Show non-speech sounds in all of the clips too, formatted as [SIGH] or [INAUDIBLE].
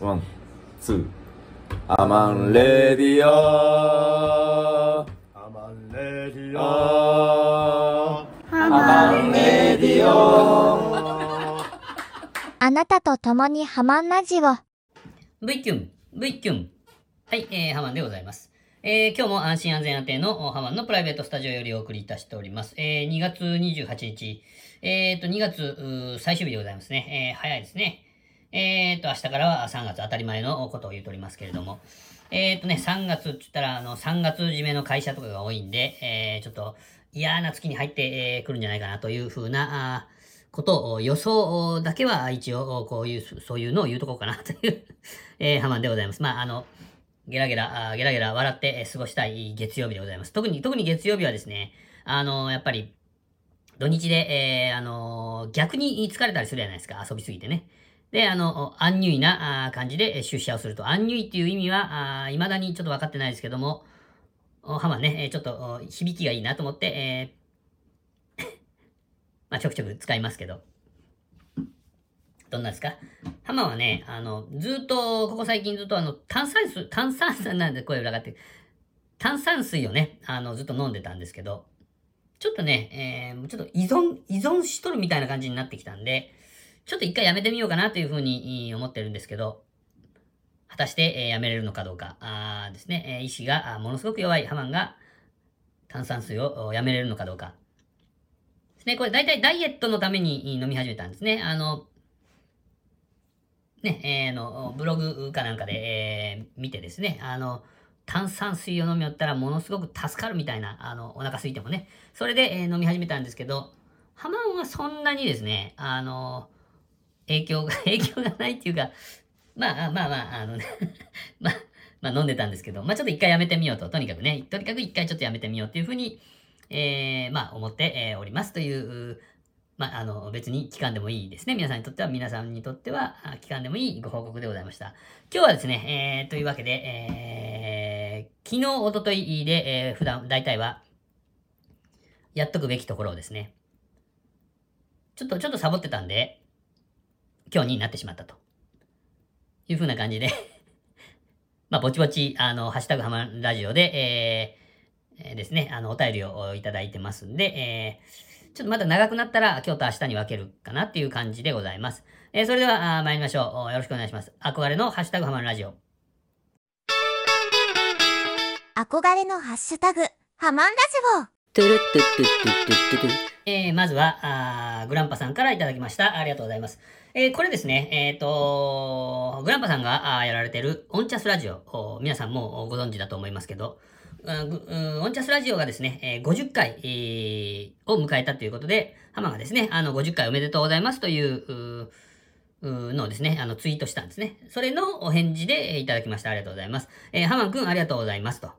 One, two. ハマンレディオアマンレディオアマンレディオ [LAUGHS] あなたと共にハマンラジオ。V キュン、V キュン。はい、えー、ハマンでございます。えー、今日も安心安全安定のおハマンのプライベートスタジオよりお送りいたしております。えー、2月28日、えーと、2月最終日でございますね。えー、早いですね。えーと、明日からは3月当たり前のことを言うとおりますけれども。えーとね、3月って言ったら、あの、3月締めの会社とかが多いんで、えー、ちょっと嫌な月に入って、え、くるんじゃないかなというふうな、あことを予想だけは一応こういう、そういうのを言うとこうかなという、[LAUGHS] えー、ハマンでございます。まあ、あの、ゲラゲラ、ゲラゲラ笑って過ごしたい月曜日でございます。特に、特に月曜日はですね、あの、やっぱり、土日で、えー、あの、逆に疲れたりするじゃないですか、遊びすぎてね。で、あの、アンニュイな感じで出社をすると。アンニュイっていう意味は、あー未だにちょっと分かってないですけども、ハマね、ちょっと響きがいいなと思って、えーまあ、ちょくちょく使いますけど。どんなですか？ハマはね、あの、ずっと、ここ最近ずっとあの、炭酸水、炭酸水なんで声裏がって、炭酸水をね、あの、ずっと飲んでたんですけど、ちょっとね、えー、ちょっと依存、依存しとるみたいな感じになってきたんで、ちょっと一回やめてみようかなというふうに思ってるんですけど、果たして、えーやめれるのかどうか、あですね、えー意志がものすごく弱いハマンが炭酸水をやめれるのかどうか。ですね、これ大体ダイエットのために飲み始めたんですね。あの、ね、えーの、ブログかなんかで、えー見てですね、あの、炭酸水を飲みよったらものすごく助かるみたいな、あの、お腹空いてもね。それで、えー飲み始めたんですけど、ハマンはそんなにですね、あの、影響が、[LAUGHS] 影響がないっていうか、まあ、まあまあ、あのね、[LAUGHS] まあ、まあ飲んでたんですけど、まあちょっと一回やめてみようと、とにかくね、とにかく一回ちょっとやめてみようっていうふうに、えー、まあ思って、えーおりますという、まあ、あの、別に期間でもいいですね。皆さんにとっては、皆さんにとっては、期間でもいいご報告でございました。今日はですね、えー、というわけで、えー、昨日、おとといで、えー、普段、大体は、やっとくべきところをですね、ちょっと、ちょっとサボってたんで、今日になってしまったと。いう風な感じで、[LAUGHS] まあ、ぼちぼち、あの、ハッシュタグハマラジオで、えーえーですね、あの、お便りをいただいてますんで、えーちょっとまだ長くなったら今日と明日に分けるかなっていう感じでございます。えーそれではあー参りましょう。およろしくお願いします。憧れのハッシュタグハマるラジオ。憧れのハッシュタグ、ハマンラジトゥルットゥットゥットゥットゥットゥトゥえー、まずはあ、グランパさんからいただきました。ありがとうございます。えー、これですね、えっ、とグランパさんがあやられてるオンチャスラジオ、皆さんもご存知だと思いますけど、オンチャスラジオがですね、え50回、を迎えたということで、ハマがですね、あの、50回おめでとうございますという、のをですね、あの、ツイートしたんですね。それのお返事でいただきました。ありがとうございます。えー、ハマンくんありがとうございますと。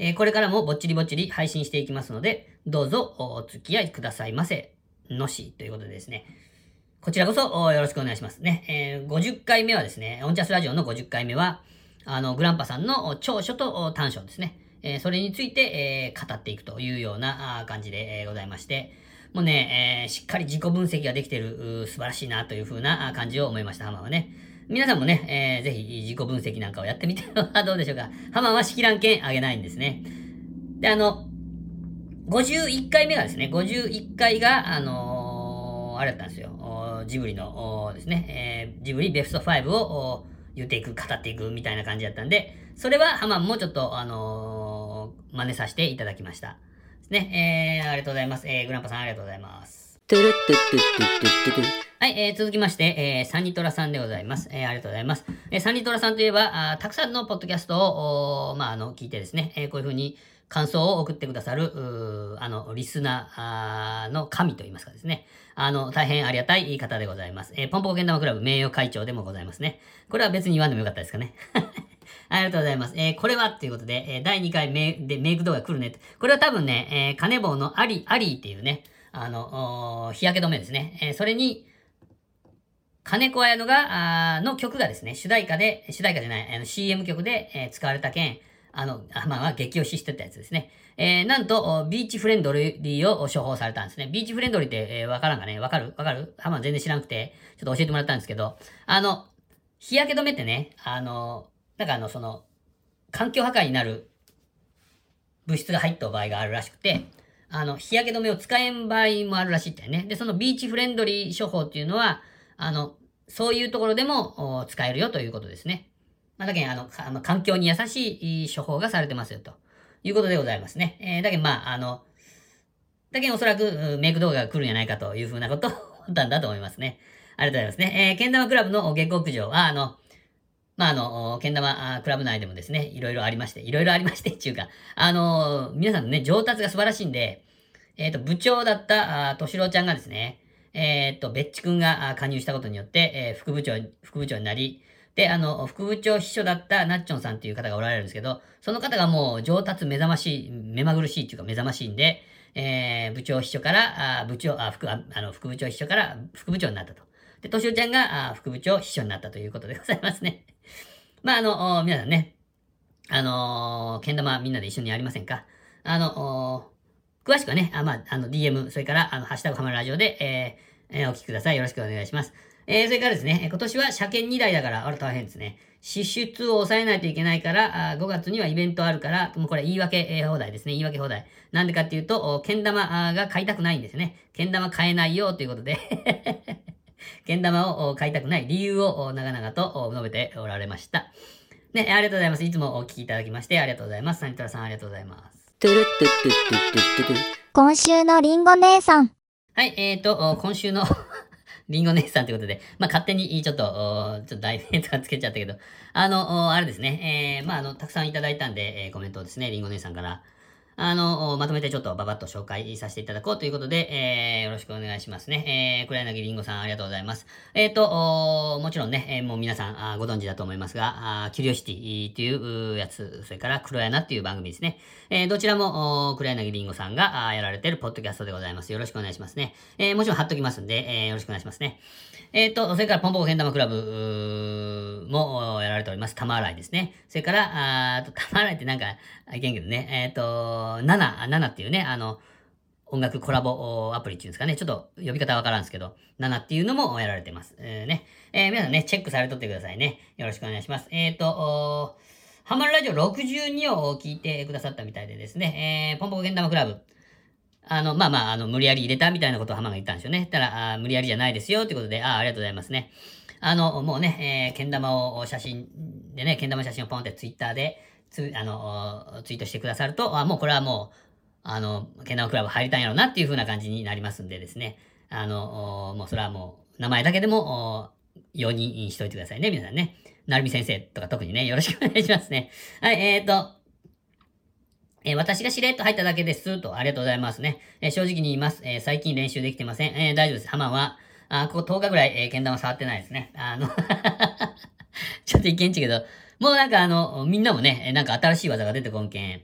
えーこれからもぼっちりぼっちり配信していきますので、どうぞお付き合いくださいませ。のし、ということでですね。こちらこそよろしくお願いしますね。えー50回目はですね、オンチャスラジオの50回目は、あの、グランパさんの長所と短所ですね。えーそれについて、えー語っていくというような感じで、えございまして、もうね、えしっかり自己分析ができてる、素晴らしいなというふうな感じを思いました、ハマはね。皆さんもね、えーぜひ自己分析なんかをやってみて [LAUGHS] はどうでしょうか。ハマンは式覧券あげないんですね。で、あの、51回目がですね、51回が、あのーあれだったんですよ。ジブリのですね、えージブリベスト5を言っていく、語っていくみたいな感じだったんで、それはハマンもちょっと、あのー真似させていただきました。ね、えー、ありがとうございます。えー、グランパさんありがとうございます。トゥルットゥットゥットゥットゥはい、えー、続きまして、えー、サニトラさんでございます。えー、ありがとうございます。えー、サニトラさんといえば、あたくさんのポッドキャストを、まあ、あの、聞いてですね、えー、こういうふうに感想を送ってくださる、あの、リスナーの神といいますかですね。あの、大変ありがたい方でございます。えー、ポンポコけん玉クラブ名誉会長でもございますね。これは別に言わんでもよかったですかね。[LAUGHS] ありがとうございます。えーこれはっていうことで、えー第2回メでメイク動画来るね。これは多分ね、えー、カネボウのアリ、アリーっていうね、あの、日焼け止めですね。えーそれに、金子綾乃が、あの曲がですね、主題歌で、主題歌じゃない、あの CM 曲で、えー使われた件、あの、あまあまあ、激推ししてたやつですね。えー、なんと、ビーチフレンドリーを処方されたんですね。ビーチフレンドリーって、えーわからんかね？わかる？わかる？ハマン全然知らなくて、ちょっと教えてもらったんですけど、あの、日焼け止めってね、あの、なんかあの、その、環境破壊になる物質が入った場合があるらしくて、あの、日焼け止めを使えん場合もあるらしいってね。で、そのビーチフレンドリー処方っていうのは、あの、そういうところでも使えるよということですね。まあ、だけど、あの、環境に優しい処方がされてますよということでございますね。えー、だけ、まあ、あの、だけおそらくメイク動画が来るんじゃないかというふうなことを [LAUGHS] 思ったんだと思いますね。ありがとうございますね。えー、けん玉クラブの下克上は、あの、まあ、あの、けん玉クラブ内でもですね、いろいろありまして、いろいろありまして、[LAUGHS] っていうか、あの、皆さんのね、上達が素晴らしいんで、えっ、ー、と、部長だった、としろちゃんがですね、えっ、と、べっちくんが加入したことによって、えー、副部長、副部長になり、で、あの、副部長秘書だったナッチョンさんという方がおられるんですけど、その方がもう上達目覚ましい、目まぐるしいっていうか目覚ましいんで、えー、部長秘書から、あ部長、あ、副、ああの、副部長秘書から副部長になったと。で、としおちゃんが、あ副部長秘書になったということでございますね。[LAUGHS] まあ、あの、皆さんね、あのー、けん玉みんなで一緒にやりませんか？あの、詳しくはね、あまあ、あの、DM、それから、あの、ハッシュタグハマるラジオで、えー、えー、お聞きください。よろしくお願いします。えー、それからですね、今年は車検2台だから、あれ大変ですね。支出を抑えないといけないから、あ5月にはイベントあるから、もうこれ言い訳、放題ですね。言い訳放題。なんでかっていうと、けん玉が買いたくないんですね。けん玉買えないよということで [LAUGHS] けん玉を買いたくない理由を長々と述べておられました。ね、ありがとうございます。いつもお聞きいただきましてありがとうございます。サニトラさんありがとうございます。トゥルトゥトゥトゥトゥトゥトゥ今週のリンゴ姉さん。はい、えーと、今週のリンゴ姉さんということで、まあ、勝手にちょっと、ちょっと題名とかつけちゃったけど、あの、あれですね、えー、まあ、あの、たくさんいただいたんで、えー、コメントをですね、リンゴ姉さんから、あの、まとめてちょっとババッと紹介させていただこうということで、えー、よろしくお願いしますね。えー、黒柳りんごさんありがとうございます。えっ、ー、と、もちろんね、えー、もう皆さんあご存知だと思いますが、あキュリオシティというやつ、それから黒柳っていう番組ですね。えー、どちらも、黒柳りんごさんがあやられているポッドキャストでございます。よろしくお願いしますね。えー、もちろん貼っときますんで、えー、よろしくお願いしますね。えっ、ー、と、それからポンポコけん玉クラブもやられております。玉洗いですね。それから、あと玉洗いってなんか、いけんけどね。えっ、ー、と、7、7っていうね、あの、音楽コラボアプリっていうんですかね。ちょっと呼び方わからんですけど、7っていうのもやられてます。えー、ね。えー、皆さんね、チェックされとってくださいね。よろしくお願いします。えっ、ー、と、ハマるラジオ62を聞いてくださったみたいでですね、えー、ポンポコけん玉クラブ。あの、まあまあ、あの、無理やり入れたみたいなことを浜が言ったんですよね。たら、あ無理やりじゃないですよ、ということで、ああありがとうございますね。あの、もうね、えー、けん玉を写真でね、けん玉写真をポンってツイッターで、つ、あの、ツイートしてくださると、あ、もうこれはもう、あの、けん玉クラブ入りたいんやろうなっていう風な感じになりますんでですね。あの、もうそれはもう、名前だけでも、4人しといてくださいね、皆さんね。なるみ先生とか特にね、よろしくお願いしますね。はい、えーと、え、私がしれっと入っただけです。と、ありがとうございますね。え、正直に言います。え、最近練習できてません。え大丈夫です。ハマは、あ、ここ10日ぐらい、えー、剣玉触ってないですね。あの [LAUGHS] ちょっといけんちけど、もうなんかあの、みんなもね、なんか新しい技が出てこんけん、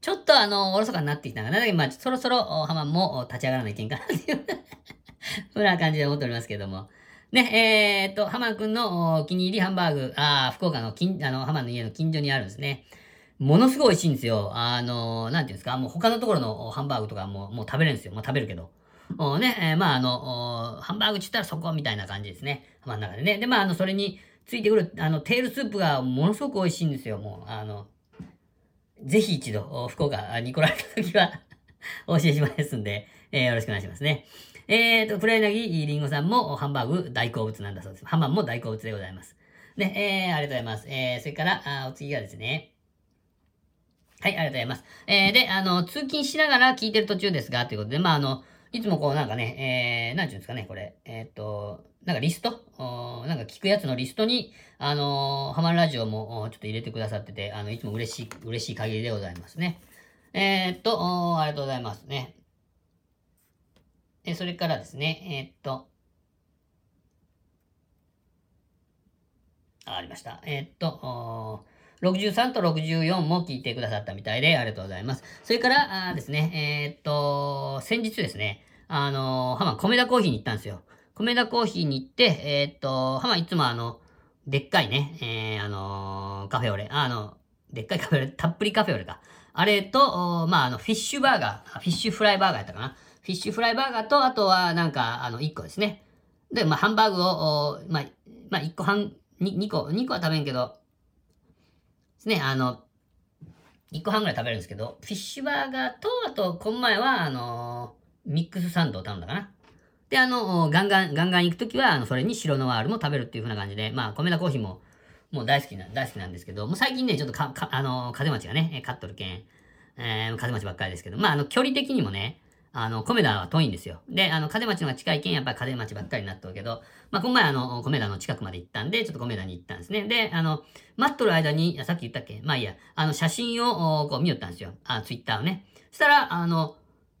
ちょっとあの、おろそかになってきたかな。だけど、まあ、そろそろ、ハマも立ち上がらないけんかなっていう [LAUGHS] ふうな感じで思っておりますけども。ね、えー、っと、ハマくんのお気に入りハンバーグ、あ福岡の近、あの、ハマの家の近所にあるんですね。ものすごい美味しいんですよ。あの、なんていうんですか、もう他のところのハンバーグとかももう食べれるんですよ。もう食べるけど。おね、えー、まああの、ハンバーグって言ったらそこみたいな感じですね。浜の中でね。で、まああの、それについてくる、あの、テールスープがものすごく美味しいんですよ。もう、あの、ぜひ一度、福岡に来られた時は [LAUGHS] お教えしますんで、えー、よろしくお願いしますね。えーと、黒柳りんごさんもハンバーグ大好物なんだそうです。ハンバーグも大好物でございます。ね、えー、ありがとうございます。えー、それから、あお次がですね、はい、ありがとうございます。えー、で、あの、通勤しながら聞いてる途中ですが、ということで、まあ、あの、いつもこうなんかね、えー、なんていうんですかね、これ、えー、っと、なんかリスト？なんか聞くやつのリストに、あのー、ハマるラジオもちょっと入れてくださってて、あの、いつも嬉しい、嬉しい限りでございますね。えー、っと、ありがとうございますね。え、それからですね、えー、っと、あ、ありました。え、っと、63と64も聞いてくださったみたいで、ありがとうございます。それから、あですね、えー、っと、先日ですね、あの、ハマ、米田コーヒーに行ったんですよ。米田コーヒーに行って、えー、っと、ハマいつもあの、でっかいね、えー、あのカフェオレ、あの、でっかいカフェオレ、たっぷりカフェオレか。あれと、まあ、あの、フィッシュバーガー、フィッシュフライバーガーやったかな。フィッシュフライバーガーと、あとは、なんか、あの、1個ですね。で、まあ、ハンバーグを、まあ、まあ、1個半に2個、2個は食べんけど、ですね、あの、1個半ぐらい食べるんですけど、フィッシュバーガーと、あと、この前は、あのミックスサンドを頼んだかな。で、あの、ガンガン、ガンガン行くときは、あの、それに白ノワールも食べるっていう風な感じで、まあ、米田コーヒーも、もう大好きな、大好きなんですけど、もう最近ね、ちょっとか、か、あの、風町がね、勝っとるけん、えー、風町ばっかりですけど、まあ、あの、距離的にもね、あの、米田は遠いんですよ。で、あの、風町のが近いけん、やっぱり風町ばっかりになっとるけど、まあ、今回あの、米田の近くまで行ったんで、ちょっと米田に行ったんですね。で、あの、待っとる間に、さっき言ったっけ？まあいいや、あの、写真を、こう見よったんですよ。あ、ツイッターをね。そしたら、あの、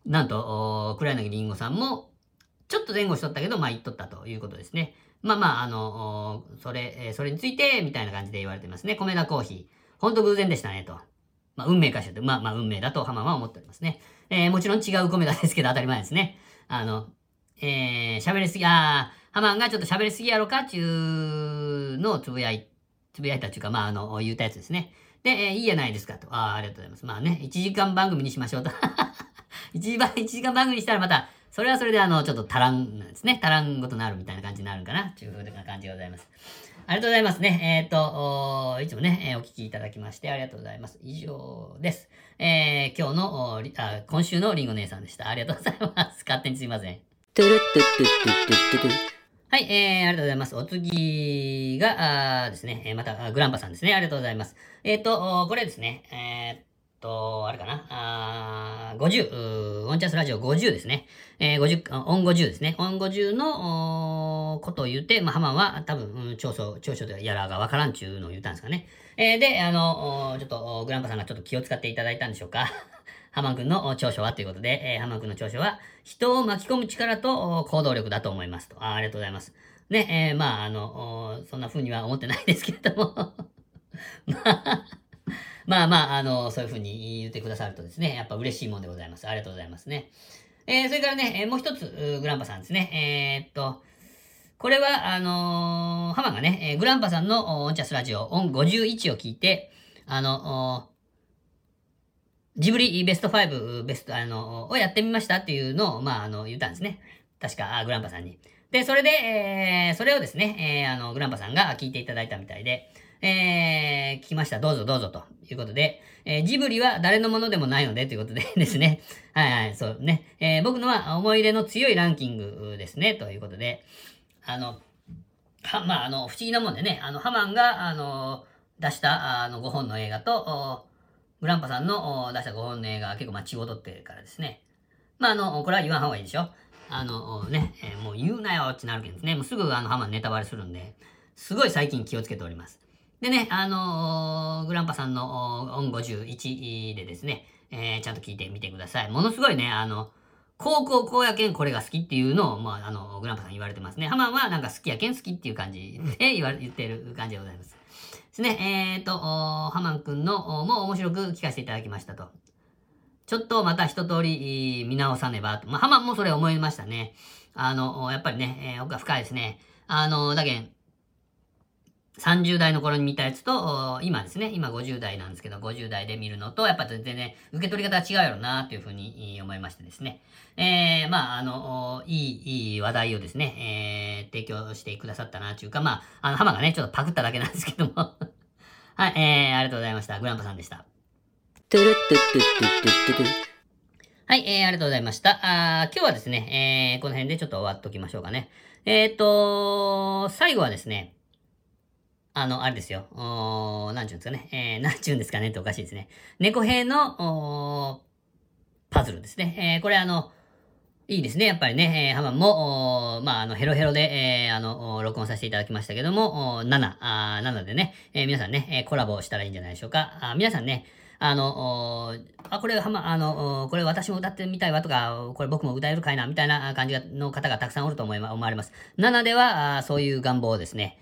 なんと、黒柳りんごさんも、ちょっと前後しとったけど、まあ言っとったということですね。まあまあ、あの、それ、それについて、みたいな感じで言われてますね。米田コーヒー。ほんと偶然でしたね、と。まあ、運命かしらと。まあまあ、運命だと浜は思っておりますね。えー、もちろん違う米田ですけど、当たり前ですね。あの、えー、喋りすぎ、あ、ハマンがちょっと喋りすぎやろかっていうのをつぶやい、つぶやいたっていうか、まあ、あの、言ったやつですね。で、えー、いいやないですかと。ああ、ありがとうございます。まあね、1時間番組にしましょうと。1時間、1時間番組にしたらまた、それはそれであの、ちょっと足らんなんですね。足らんことになるみたいな感じになるんかな。というふうな感じでございます。ありがとうございますね。えっ、ー、と、いつもね、えー、お聞きいただきましてありがとうございます。以上です。えー、今日のあ、今週のりんご姉さんでした。ありがとうございます。勝手にすいません。はい、えー、ありがとうございます。お次が、あですね、また、グランパさんですね。ありがとうございます。えっ、ー、と、これですね、えー、と、あれかな？あ50、オンチャンスラジオ50ですね。えー、50、オン50ですね。オン50のことを言って、まあ、ハマンは多分、う、長所、長所でやらがわからんちゅうのを言ったんですかね。えー、で、あの、ちょっと、グランパさんがちょっと気を使っていただいたんでしょうか。[LAUGHS] ハマン君の長所はということで、えー、ハマン君の長所は、人を巻き込む力と行動力だと思いますと。あありがとうございます。ね、えー、まあ、あの、そんな風には思ってないですけれども [LAUGHS] まあ、まあまあ、あの、そういうふうに言ってくださるとですね、やっぱ嬉しいもんでございます。ありがとうございますね。えー、それからね、えー、もう一つ、グランパさんですね。えー、っと、これは、あのー、ハマがね、えー、グランパさんのオンチャスラジオ、オン51を聞いて、あの、ジブリベスト5、ベスト、あの、をやってみましたっていうのを、まあ、あの、言ったんですね。確か、グランパさんに。で、それで、えー、それをですね、えー、あの、グランパさんが聞いていただいたみたいで、えー、聞きました。どうぞどうぞということで、えー、ジブリは誰のものでもないのでということでですね。[LAUGHS] はいはい、そうね。えー、僕のは思い入れの強いランキングですね。ということで、あの、は、まあ、あの、不思議なもんでね、あの、ハマンが、あの、出した、あの、5本の映画と、グランパさんの出した5本の映画が結構、まあ、血を取ってるからですね。まあ、あの、これは言わん方がいいでしょ。あの、ね、えー、もう言うなよってなるけどですね。もうすぐあの、ハマネタバレするんで、すごい最近気をつけております。でね、あのー、グランパさんのオン51でですね、えー、ちゃんと聞いてみてください。ものすごいね、あの、高校こうやけんこれが好きっていうのを、まあ、あの、グランパさん言われてますね。ハマンはなんか好きやけん好きっていう感じで言われ、言ってる感じでございます。ですね、えっ、ー、と、ハマンくんのも面白く聞かせていただきましたと。ちょっとまた一通り見直さねばと。まあ、ハマもそれ思いましたね。あの、やっぱりね、えー、奥が深いですね。あの、だけん、30代の頃に見たやつと、今ですね、今50代なんですけど、50代で見るのと、やっぱ全然ね、受け取り方は違うやろな、というふうに思いましてですね。えー、まあ、あの、いい、いい話題をですね、えー、提供してくださったな、というか、まあ、あの、浜がね、ちょっとパクっただけなんですけども。[LAUGHS] はい、えー、ありがとうございました。グランパさんでした。はい、えー、ありがとうございました。あ今日はですね、えー、この辺でちょっと終わっときましょうかね。えっ、ー、と、最後はですね、あの、あれですよ。おなんちゅうんですかね。えー、なんちゅうんですかねっておかしいですね。猫兵の、パズルですね。えー、これあの、いいですね。やっぱりね、えー、ハマンも、まあ、あの、ヘロヘロで、えー、あの、録音させていただきましたけども、7、あ7でね、えー、皆さんね、え、コラボしたらいいんじゃないでしょうか。あ皆さんね、あの、あ、これ、はま、あの、これ私も歌ってみたいわとか、これ僕も歌えるかいな、みたいな感じの方がたくさんおると思い思われます。7では、そういう願望をですね、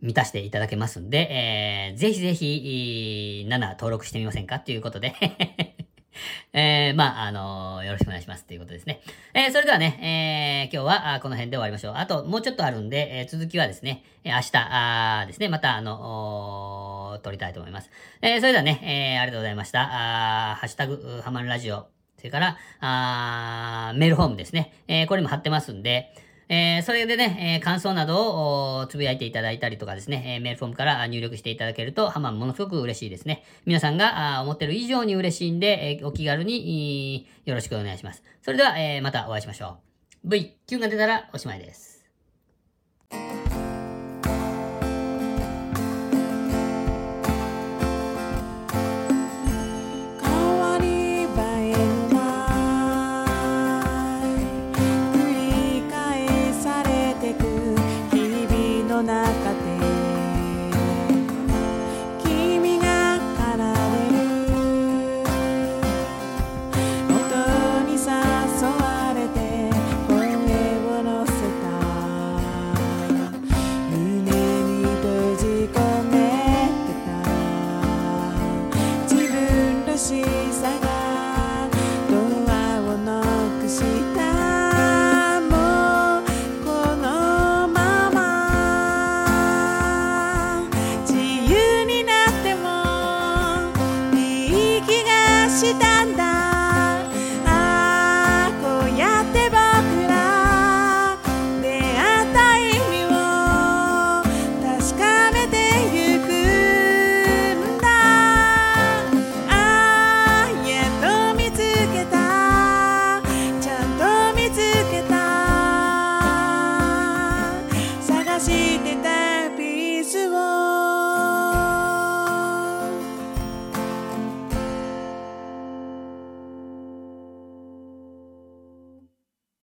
満たしていただけますんで、えー、ぜひぜひ、7登録してみませんか？ということでえー、まあ、あのー、よろしくお願いしますっていうことですね。えー、それではね、えー、今日はこの辺で終わりましょう。あと、もうちょっとあるんで、えー、続きはですね、明日あですね、また、あの撮りたいと思います。えー、それではね、えー、ありがとうございました。あハッシュタグ、ハマるラジオ、それから、あメールホームですね。えー、これも貼ってますんで、えー、それでね、えー、感想などをつぶやいていただいたりとかですね、えー、メールフォームから入力していただけると、ハマンものすごく嬉しいですね。皆さんがあ思ってる以上に嬉しいんで、えー、お気軽によろしくお願いします。それでは、えー、またお会いしましょう。V、Q が出たらおしまいです。